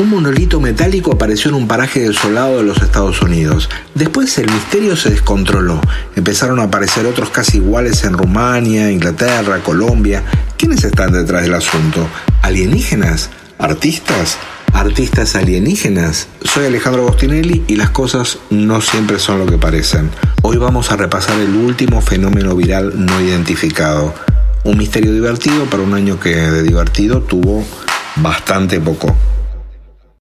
un monolito metálico apareció en un paraje desolado de los Estados Unidos. Después el misterio se descontroló. Empezaron a aparecer otros casi iguales en Rumania, Inglaterra, Colombia. ¿Quiénes están detrás del asunto? ¿Alienígenas? ¿Artistas? ¿Artistas alienígenas? Soy Alejandro Agostinelli y las cosas no siempre son lo que parecen. Hoy vamos a repasar el último fenómeno viral no identificado. Un misterio divertido para un año que de divertido tuvo bastante poco.